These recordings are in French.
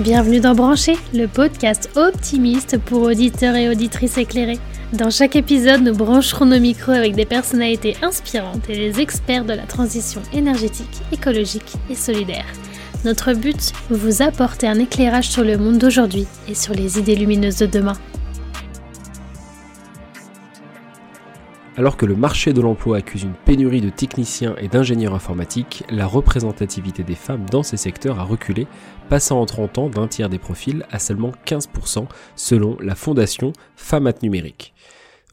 Bienvenue dans Brancher, le podcast optimiste pour auditeurs et auditrices éclairés. Dans chaque épisode, nous brancherons nos micros avec des personnalités inspirantes et des experts de la transition énergétique, écologique et solidaire. Notre but, vous apporter un éclairage sur le monde d'aujourd'hui et sur les idées lumineuses de demain. Alors que le marché de l'emploi accuse une pénurie de techniciens et d'ingénieurs informatiques, la représentativité des femmes dans ces secteurs a reculé, passant en 30 ans d'un tiers des profils à seulement 15% selon la fondation Femmes Numérique.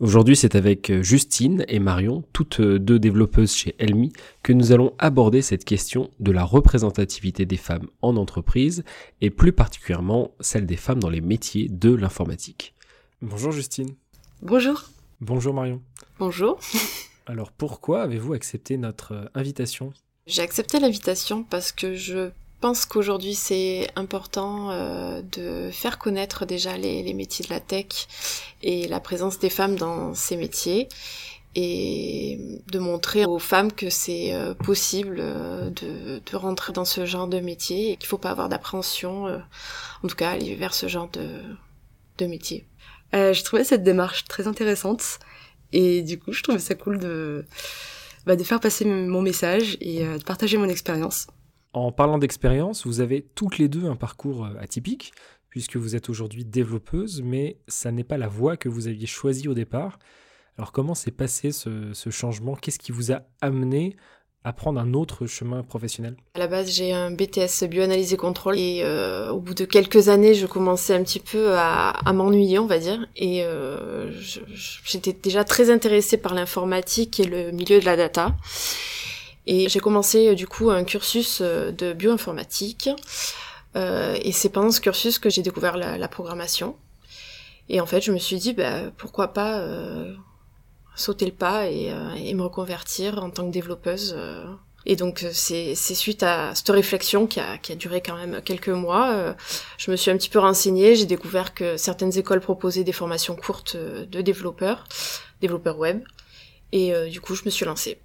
Aujourd'hui, c'est avec Justine et Marion, toutes deux développeuses chez Elmi, que nous allons aborder cette question de la représentativité des femmes en entreprise et plus particulièrement celle des femmes dans les métiers de l'informatique. Bonjour Justine. Bonjour. Bonjour Marion. Bonjour. Alors pourquoi avez-vous accepté notre euh, invitation? J'ai accepté l'invitation parce que je pense qu'aujourd'hui c'est important euh, de faire connaître déjà les, métiers de la tech et la présence des femmes dans ces métiers et de montrer aux femmes que c'est euh, possible de, rentrer dans ce genre de métier et qu'il ne faut pas avoir d'appréhension, en tout cas aller vers ce genre de, de métier. Euh, j'ai trouvé cette démarche très intéressante et du coup, je trouvais ça cool de, bah, de faire passer mon message et euh, de partager mon expérience. En parlant d'expérience, vous avez toutes les deux un parcours euh, atypique puisque vous êtes aujourd'hui développeuse, mais ça n'est pas la voie que vous aviez choisie au départ. Alors comment s'est passé ce, changement? Qu'est-ce qui vous a amené à prendre un autre chemin professionnel? À la base, j'ai un BTS bioanalyse et contrôle et euh, au bout de quelques années, je commençais un petit peu à, à m'ennuyer, on va dire, et euh, j'étais déjà très intéressée par l'informatique et le milieu de la data. Et j'ai commencé du coup un cursus euh, de bioinformatique. Euh, et c'est pendant ce cursus que j'ai découvert la, la, programmation. Et en fait, je me suis dit, bah, pourquoi pas euh, sauter le pas euh, et, me reconvertir en tant que développeuse. Euh. Et donc euh, c'est suite à cette réflexion qui a, qui a duré quand même quelques mois, je me suis un petit peu renseignée, j'ai découvert que certaines écoles proposaient des formations courtes de développeurs, développeurs web, et du coup je me suis lancée.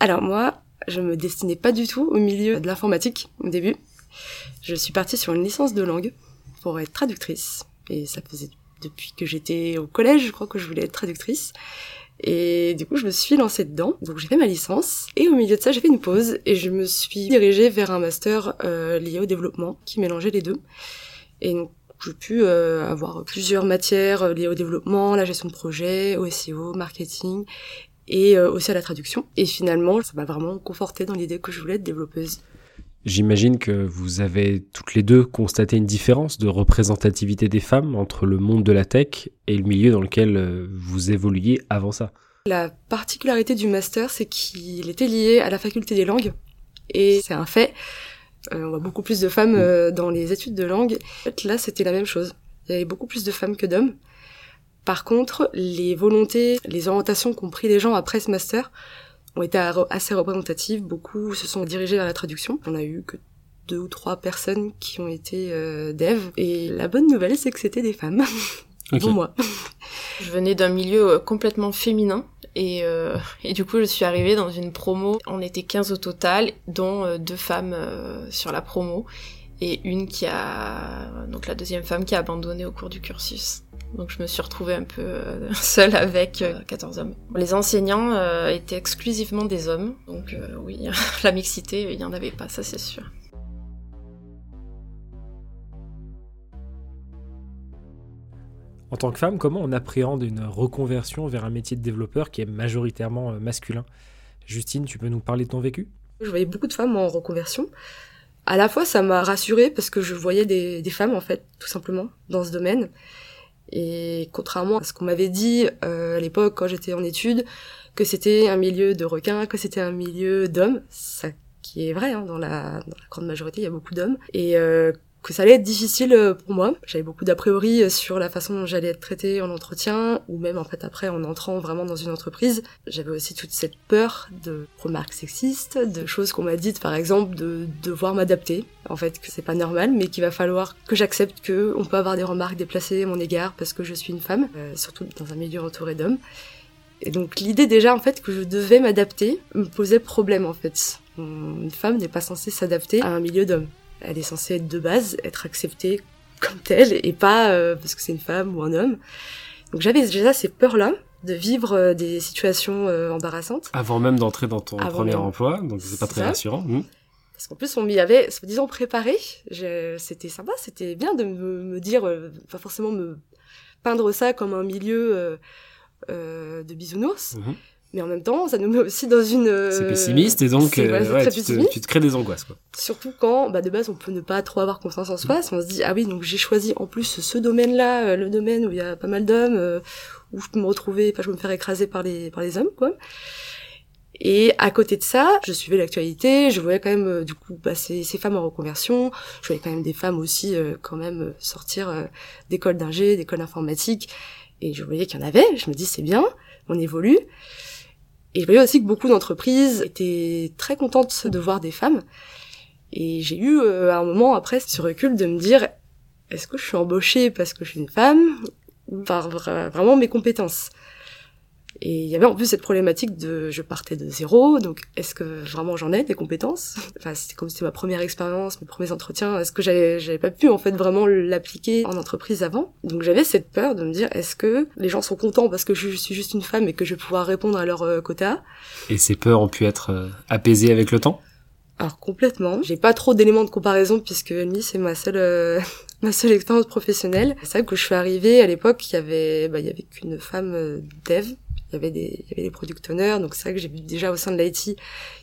Alors moi, je me destinais pas du tout au milieu de l'informatique au début. Je suis partie sur une licence de langue pour être traductrice, et ça faisait depuis que j'étais au collège, je crois que je voulais être traductrice. Et du coup, je me suis lancée dedans. Donc, j'ai fait ma licence. Et au milieu de ça, j'ai fait une pause et je me suis dirigée vers un master euh, lié au développement qui mélangeait les deux. Et donc, j'ai pu euh, avoir plusieurs matières euh, liées au développement, la gestion de projet, au SEO, marketing et aussi à la traduction. Et finalement, ça m'a vraiment confortée dans l'idée que je voulais être développeuse. J'imagine que vous avez toutes les deux constaté une différence de représentativité des femmes entre le monde de la tech et le milieu dans lequel euh, vous évoluiez avant ça. La particularité du master, c'est qu'il était lié à la faculté des langues. Et c'est un fait. Euh, on voit beaucoup plus de femmes euh, dans les études de langue. Là, c'était la même chose. Il y avait beaucoup plus de femmes que d'hommes. Par contre, les volontés, les orientations qu'ont pris les gens après ce master ont été assez représentatives. Beaucoup se sont dirigés vers la traduction. On a eu que deux ou trois personnes qui ont été euh, dev. Et la bonne nouvelle, c'est que c'était des femmes. Okay. moi. Je venais d'un milieu euh, complètement féminin. Et, euh, et du coup, je suis arrivée dans une promo. On était 15 au total, dont euh, deux femmes euh, sur la promo. Et une qui a... Donc la deuxième femme qui a abandonné au cours du cursus. Donc je me suis retrouvée un peu euh, seule avec 14 euh, hommes. Les enseignants euh, étaient exclusivement des hommes, donc oui, la mixité, il n'y en avait pas, ça c'est sûr. En tant que femme, comment on appréhende une reconversion vers un métier de développeur qui est majoritairement masculin? Justine, tu peux nous parler de ton vécu? Je voyais beaucoup de femmes en reconversion. À la fois, ça m'a rassurée parce que je voyais des, des femmes, en fait, tout simplement, dans ce domaine. Et contrairement à ce qu'on m'avait dit euh, à l'époque quand j'étais en études, que c'était un milieu de requins, que c'était un milieu d'hommes, ça qui est vrai, hein, dans, la, grande majorité, il y a beaucoup d'hommes, et euh, que ça allait être difficile euh, pour moi. J'avais beaucoup d'a priori euh, sur la façon dont j'allais être traitée en entretien, ou même en fait après en entrant vraiment dans une entreprise. J'avais aussi toute cette peur de remarques sexistes, de choses qu'on m'a dites par exemple de devoir m'adapter. En fait, que c'est pas normal, mais qu'il va falloir que j'accepte que on peut avoir des remarques déplacées à mon égard parce que je suis une femme, euh, surtout dans un milieu entouré d'hommes. Et donc l'idée déjà en fait que je devais m'adapter me posait problème en fait. Une femme n'est pas censée s'adapter à un milieu d'hommes Elle est censée être de base, être acceptée comme telle et pas euh, parce que c'est une femme ou un homme. Donc j'avais déjà ces peurs-là de vivre euh, des situations euh, embarrassantes. Avant même d'entrer dans ton premier emploi, donc c'est pas très rassurant. Hmm. Parce qu'en plus, on m'y avait, disons, préparé. C'était sympa, c'était bien de me, dire, pas forcément me peindre ça comme un milieu de bisounours. Mhm mais en même temps, ça nous met aussi dans une. C'est pessimiste et donc euh, ouais, tu, te, tu, te, crées des angoisses quoi. Surtout quand, bah de base, on peut ne pas trop avoir confiance en soi. On se dit ah oui, donc j'ai choisi en plus ce domaine-là, euh, le domaine où il y a pas mal d'hommes, euh, où je peux me retrouver, pas je peux me faire écraser par les par les hommes quoi. Et à côté de ça, je suivais l'actualité, je voyais quand même du coup bah, ces, ces, femmes en reconversion, je voyais quand même des femmes aussi quand même sortir d'écoles d'ingé, d'écoles d'informatique, et je voyais qu'il y en avait. Je me dis c'est bien, on évolue. Et je voyais aussi que beaucoup d'entreprises étaient très contentes de voir des femmes. Et j'ai eu euh, un moment après ce recul de me dire est-ce que je suis embauchée parce que je suis une femme ou par vraiment mes compétences? Et il y avait en plus cette problématique de je partais de zéro, donc est-ce que vraiment j'en ai des compétences? Enfin, c'était comme c'était ma première expérience, mes premiers entretiens, est-ce que j'avais j'avais pas pu en fait vraiment l'appliquer en entreprise avant? Donc j'avais cette peur de me dire est-ce que les gens sont contents parce que je suis juste une femme et que je vais pouvoir répondre à leur euh, quota? Et ces peurs ont pu être euh, apaisées avec le temps? Alors complètement. J'ai pas trop d'éléments de comparaison puisque c'est ma seule euh, ma seule expérience professionnelle. C'est vrai que je suis arrivée à l'époque, il y avait bah, il y avait qu'une femme dev il y avait des, il y avait des product owners, donc c'est vrai que j'ai vu déjà au sein de l'IT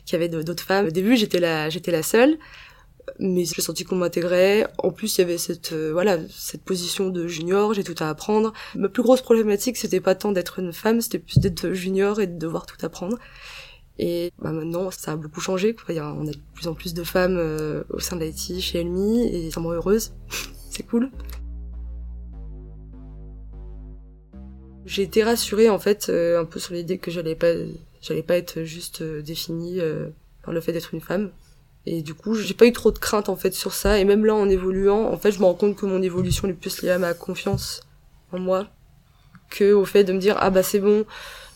qu'il y avait d'autres femmes. Au début, j'étais la, j'étais la seule, mais j'ai senti qu'on m'intégrait. En plus, il y avait cette, euh, voilà, cette position de junior, j'ai tout à apprendre. Ma plus grosse problématique, c'était pas tant d'être une femme, c'était plus d'être junior et de devoir tout apprendre. Et bah, maintenant, ça a beaucoup changé. Quoi. Y a, on a de plus en plus de femmes euh, au sein de l'IT, chez Elmi, et ça me rend heureuse. c'est cool. J'ai été rassurée en fait euh, un peu sur l'idée que j'allais pas j'allais pas être juste euh, définie euh, par le fait d'être une femme. Et du coup, j'ai pas eu trop de crainte en fait sur ça. Et même là, en évoluant, en fait, je me rends compte que mon évolution est plus liée à ma confiance en moi que au fait de me dire ah bah c'est bon,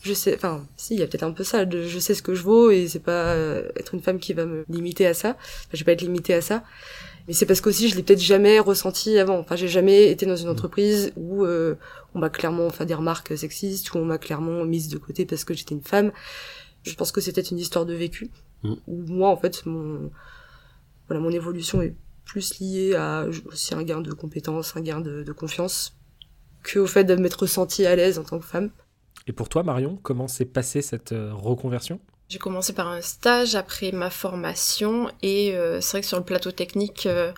je sais. Enfin, si, il y a peut-être un peu ça. je sais ce que je vaux et c'est pas être une femme qui va me limiter à ça. Enfin, je vais pas être limitée à ça. Mais c'est parce qu'aussi je l'ai peut-être jamais ressenti avant. Enfin, j'ai jamais été dans une mm. entreprise où euh, on m'a clairement fait des remarques sexistes, où on m'a clairement mise de côté parce que j'étais une femme. Je pense que c'était une histoire de vécu. Mm. Où moi, en fait, mon voilà, mon évolution est plus liée à aussi un gain de compétences, un gain de, de confiance, que au fait de m'être sentie à l'aise en tant que femme. Et pour toi, Marion, comment s'est passée cette euh, reconversion? J'ai commencé par un stage après ma formation et euh, c'est vrai que sur le plateau technique, euh,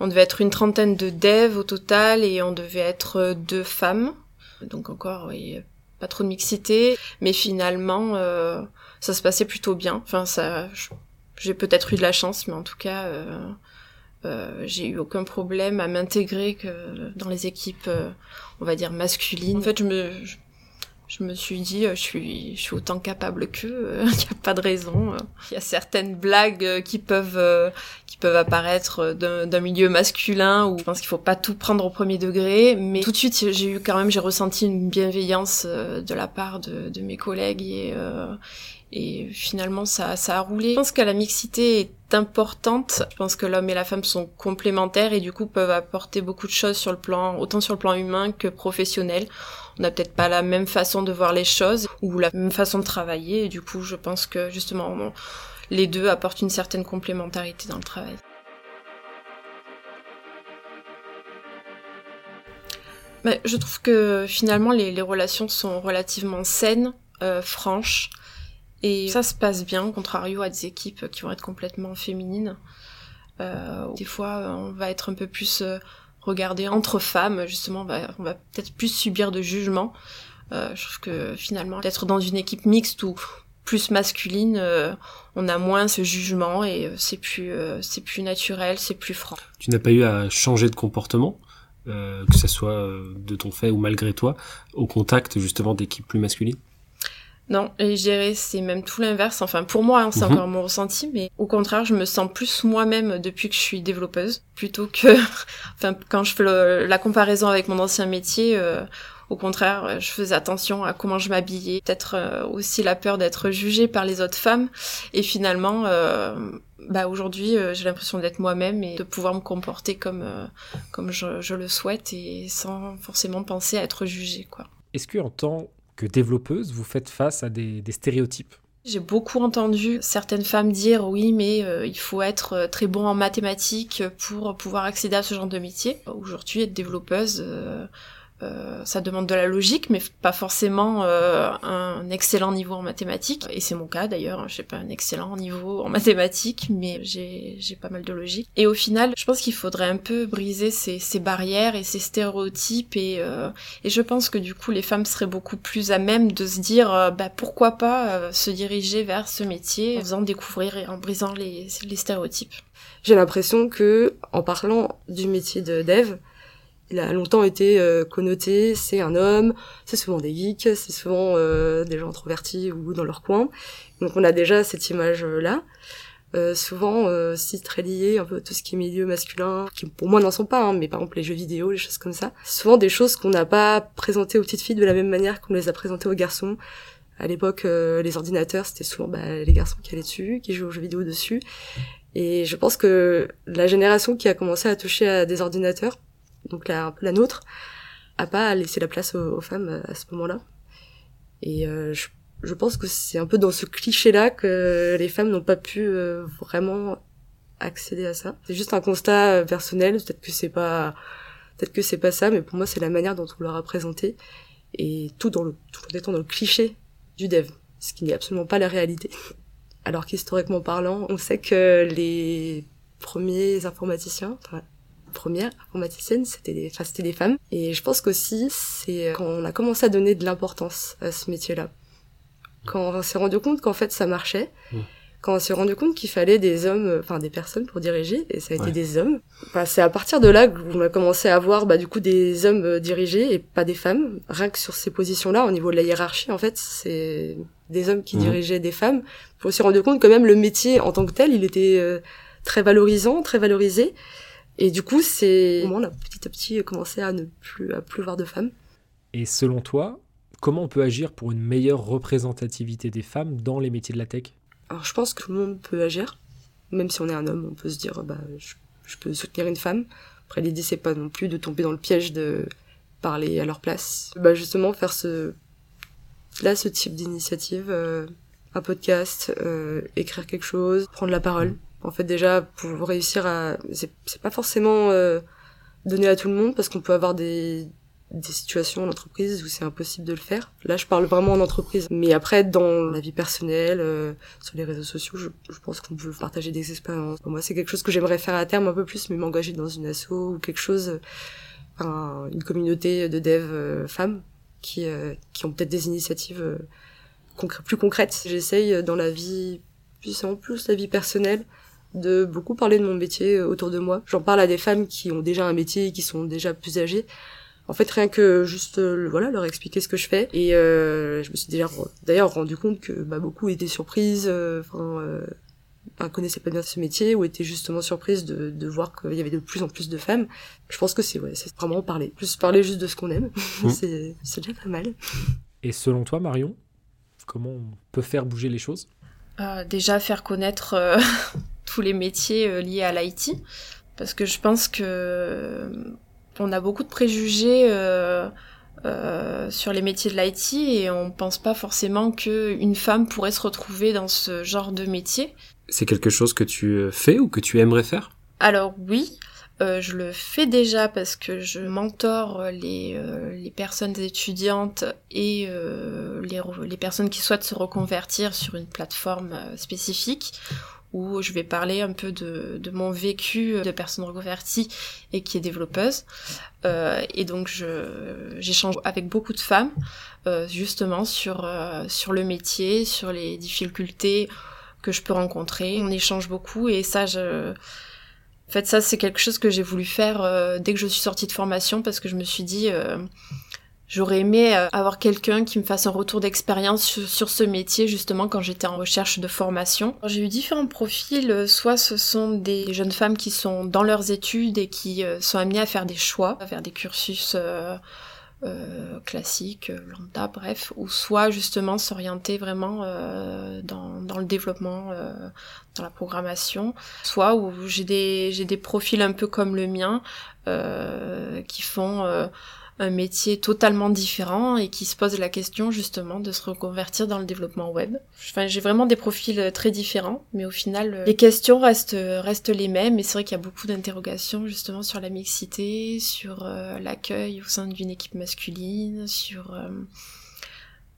on devait être une trentaine de devs au total et on devait être euh, deux femmes. Donc encore, oui, pas trop de mixité, mais finalement, ça se passait plutôt bien. Enfin, ça, j'ai peut-être eu de la chance, mais en tout cas, j'ai eu aucun problème à m'intégrer dans les équipes, on va dire masculines. En fait, je me, me suis dit, euh, je suis, je suis autant capable qu'eux, il n'y a pas de raison. Euh. Il y a certaines blagues euh, qui peuvent, qui peuvent apparaître d'un milieu masculin où je pense qu'il faut pas tout prendre au premier degré, mais tout de suite j'ai eu quand même, j'ai ressenti une bienveillance de la part de, de mes collègues et, et finalement ça, ça a roulé. Je pense que la mixité est importante. Je pense que l'homme et la femme sont complémentaires et du coup peuvent apporter beaucoup de choses sur le plan, autant sur le plan humain que professionnel on n'a peut-être pas la même façon de voir les choses ou la même façon de travailler. Et du coup, je pense que justement, les deux apportent une certaine complémentarité dans le travail. Mais je trouve que finalement les, relations sont relativement saines, euh, franches, et ça se passe bien, contrario à des équipes qui vont être complètement féminines. Euh, des fois, on va être un peu plus euh, regarder entre femmes, justement, on va peut-être plus subir de jugement. Euh, je trouve que finalement, d'être dans une équipe mixte ou plus masculine, euh, on a moins ce jugement et euh, c'est plus, c'est plus naturel, c'est plus franc. Tu n'as pas eu à changer de comportement, que ce soit de ton fait ou malgré toi, au contact justement d'équipes plus masculines? Non, et je c'est même tout l'inverse. Enfin, pour moi, hein, c'est mhm. encore mon ressenti, mais au contraire, je me sens plus moi-même depuis que je suis développeuse, plutôt que, enfin, quand je fais la comparaison avec mon ancien métier, euh, Au contraire, je faisais attention à comment je m'habillais, peut-être aussi la peur d'être jugée par les autres femmes. Et finalement, bah aujourd'hui, j'ai l'impression d'être moi-même et de pouvoir me comporter comme comme je, je, le souhaite et sans forcément penser à être jugée, quoi. Est-ce que en tant que développeuse, vous faites face à des, stéréotypes j'ai beaucoup entendu certaines femmes dire oui, mais euh, il faut être euh, très bon en mathématiques pour pouvoir accéder à ce genre de métier. Aujourd'hui, être développeuse, euh, euh, ça demande de la logique, mais pas forcément euh, un excellent niveau en mathématiques. Et c'est mon cas d'ailleurs. Hein. Je n'ai pas un excellent niveau en mathématiques, mais j'ai pas mal de logique. Et au final, je pense qu'il faudrait un peu briser ces, ces barrières et ces stéréotypes. Et, euh, et je pense que du coup, les femmes seraient beaucoup plus à même de se dire, bah pourquoi pas se diriger vers ce métier en faisant découvrir et en brisant les, les stéréotypes. J'ai l'impression que en parlant du métier de dev, il a longtemps été euh, connoté, c'est un homme, c'est souvent des geeks, c'est souvent euh, des gens introvertis ou dans leur coin. Donc on a déjà cette image-là. Euh, souvent aussi très lié un peu à tout ce qui est milieu masculin, qui pour moi n'en sont pas, hein, mais par exemple les jeux vidéo, les choses comme ça. Souvent des choses qu'on n'a pas présentées aux petites filles de la même manière qu'on les a présentées aux garçons. À l'époque, les ordinateurs, c'était souvent bah, les garçons qui allaient dessus, qui jouaient aux jeux vidéo dessus. Et je pense que la génération qui a commencé à toucher à des ordinateurs, donc la, un peu la nôtre, a pas laissé la place aux, femmes euh, à ce moment-là. Et euh, je, je, pense que c'est un peu dans ce cliché-là que les femmes n'ont pas pu euh, vraiment accéder à ça. C'est juste un constat personnel, peut-être que c'est pas peut-être que c'est pas ça, mais pour moi c'est la manière dont on leur a présenté et tout dans le tout en étant dans le cliché du dev, ce qui n'est absolument pas la réalité. Alors qu'historiquement parlant, on sait que les premiers informaticiens, première informaticienne, c'était des, enfin, c'était des femmes. Et je pense qu'aussi, c'est quand on a commencé à donner de l'importance à ce métier-là. Quand on s'est rendu compte qu'en fait ça marchait, mmh. quand on s'est rendu compte qu'il fallait des hommes, enfin des personnes pour diriger, et ça a été des hommes. Enfin, c'est à partir de là qu'on a commencé à voir bah, du coup des hommes euh, dirigés et pas des femmes. Rien que sur ces positions-là, au niveau de la hiérarchie, en fait, c'est des hommes qui mmh. dirigeaient des femmes. On s'est rendu compte que même le métier en tant que tel, il était euh, très valorisant, très valorisé. Et du coup, c'est on a petit à petit commencé à ne plus à plus voir de femmes. Et selon toi, comment on peut agir pour une meilleure représentativité des femmes dans les métiers de la tech? Alors, je pense que tout le monde peut agir, même si on est un homme, on peut se dire bah je, peux soutenir une femme. Après, l'idée c'est pas non plus de tomber dans le piège de parler à leur place. Bah justement faire ce là ce type d'initiative, euh, un podcast, euh, écrire quelque chose, prendre la parole. En fait, déjà, pour réussir à... C'est pas forcément euh, donné à tout le monde, parce qu'on peut avoir des, des situations en entreprise où c'est impossible de le faire. Là, je parle vraiment en entreprise. Mais après, dans la vie personnelle, euh, sur les réseaux sociaux, je, je pense qu'on peut partager des expériences. Moi, c'est quelque chose que j'aimerais faire à terme un peu plus, mais m'engager dans une asso ou quelque chose, enfin, une communauté de dev euh, femmes qui, qui ont peut-être des initiatives plus concrètes. J'essaye dans la vie, plus en plus la vie personnelle, de beaucoup parler de mon métier euh, autour de moi. J'en parle à des femmes qui ont déjà un métier, qui sont déjà plus âgées. En fait, rien que juste euh, voilà leur expliquer ce que je fais. Et euh, je me suis déjà d'ailleurs rendu compte que bah, beaucoup étaient surprises, enfin euh, connaissaient pas bien ce métier ou étaient justement surprises de, de voir qu'il y avait de plus en plus de femmes. Je pense que c'est ouais, c'est vraiment parler, plus parler juste de ce qu'on aime. Mmh. c'est c'est déjà pas mal. Et selon toi, Marion, comment on peut faire bouger les choses? Euh, Déjà faire connaître tous les métiers euh, liés à l'IT parce que je pense que euh, on a beaucoup de préjugés euh, sur les métiers de l'IT et on pense pas forcément qu'une femme pourrait se retrouver dans ce genre de métier. C'est quelque chose que tu fais ou que tu aimerais faire? Alors oui, euh, je le fais déjà parce que je mentore les, euh, les personnes étudiantes et les, les, personnes qui souhaitent se reconvertir sur une plateforme spécifique où je vais parler un peu de, mon vécu de personne reconvertie et qui est développeuse. Euh, et donc j'échange avec beaucoup de femmes euh, justement sur, euh, sur le métier, sur les difficultés que je peux rencontrer. On échange beaucoup et ça, je... En fait, ça, c'est quelque chose que j'ai voulu faire dès que je suis sortie de formation parce que je me suis dit, J'aurais aimé euh, avoir quelqu'un qui me fasse un retour d'expérience sur, ce métier justement quand j'étais en recherche de formation. J'ai eu différents profils, euh, soit ce sont des jeunes femmes qui sont dans leurs études et qui euh, sont amenées à faire des choix, à faire des cursus euh, classique, lambda, bref, ou soit justement s'orienter vraiment euh, dans, dans, le développement, euh, dans la programmation, soit où j'ai des, j'ai des profils un peu comme le mien qui font un métier totalement différent et qui se pose la question justement de se reconvertir dans le développement web. Enfin, j'ai vraiment des profils très différents, mais au final, les questions restent, restent les mêmes. Et c'est vrai qu'il y a beaucoup d'interrogations justement sur la mixité, sur euh, l'accueil au sein d'une équipe masculine, sur... Euh,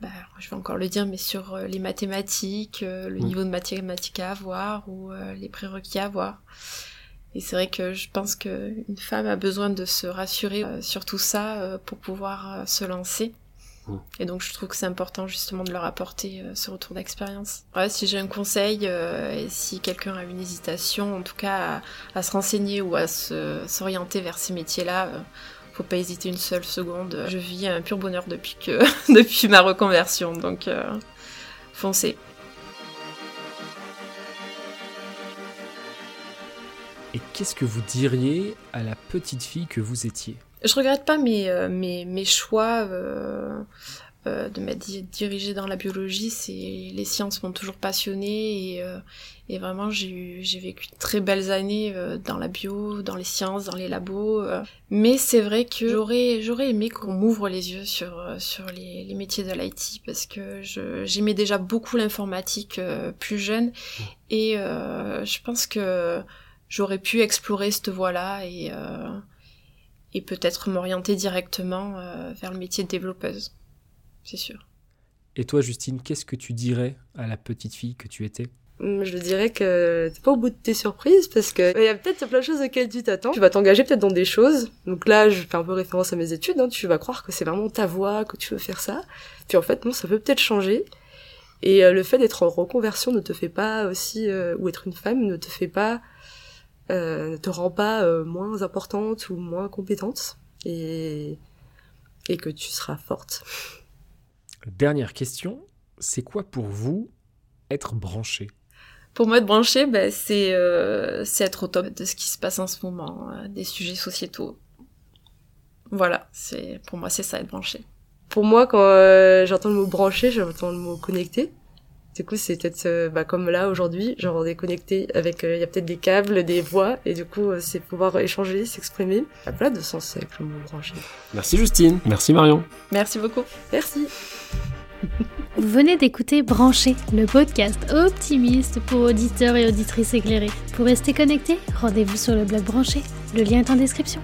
bah, je vais encore le dire, mais sur euh, les mathématiques, le mmh. niveau de mathématiques à avoir ou les prérequis à avoir. Et c'est vrai que je pense qu'une femme a besoin de se rassurer euh, sur tout ça euh, pour pouvoir euh, se lancer. Mmh. Et donc je trouve que c'est important justement de leur apporter ce retour d'expérience. Ouais, si j'ai un conseil et si quelqu'un a une hésitation, en tout cas à, se renseigner ou à s'orienter vers ces métiers-là, faut pas hésiter une seule seconde. Je vis un pur bonheur depuis que depuis ma reconversion, donc foncez. Et qu'est-ce que vous diriez à la petite fille que vous étiez? Je regrette pas mes, euh, mes, mes choix euh, euh, de m'être dirigée dans la biologie. C'est les sciences m'ont toujours passionnée et, et vraiment j'ai vécu de très belles années dans la bio, dans les sciences, dans les labos. Mais c'est vrai que j'aurais j'aurais aimé qu'on m'ouvre les yeux sur sur les, les métiers de l'IT parce que j'aimais déjà beaucoup l'informatique plus jeune et je pense que j'aurais pu explorer cette voie-là et, euh, et peut-être m'orienter directement euh, vers le métier de développeuse, c'est sûr. Et toi, Justine, qu'est-ce que tu dirais à la petite fille que tu étais? Hum, je dirais que t'es pas au bout de tes surprises parce que il y a peut-être plein de choses auxquelles tu t'attends. Tu vas t'engager peut-être dans des choses. Donc là, je fais un peu référence à mes études. Hein. Tu vas croire que c'est vraiment ta voie, que tu veux faire ça. Puis en fait, non, ça peut peut-être changer. Et euh, le fait d'être en reconversion ne te fait pas aussi, ou être une femme ne te fait pas euh, ne te rend pas euh, moins importante ou moins compétente et, et que tu seras forte. Dernière question, c'est quoi pour vous être branché? Pour moi, être branché, c'est euh, être au top de ce qui se passe en ce moment, des sujets sociétaux. Voilà, c'est pour moi, c'est ça, être branché. Pour moi, quand j'entends le mot branché, j'entends le mot connecté. Du coup, c'est peut-être euh, bah, comme là aujourd'hui, genre on est connecté avec, euh, il y a peut-être des câbles, des voix, et du coup, euh, c'est pouvoir échanger, s'exprimer. Il y a plein de sens avec le mot branché. Merci Justine, merci Marion. Merci beaucoup. Merci. Vous venez d'écouter Brancher, le podcast optimiste pour auditeurs et auditrices éclairés. Pour rester connecté, rendez-vous sur le blog Branché. Le lien est en description.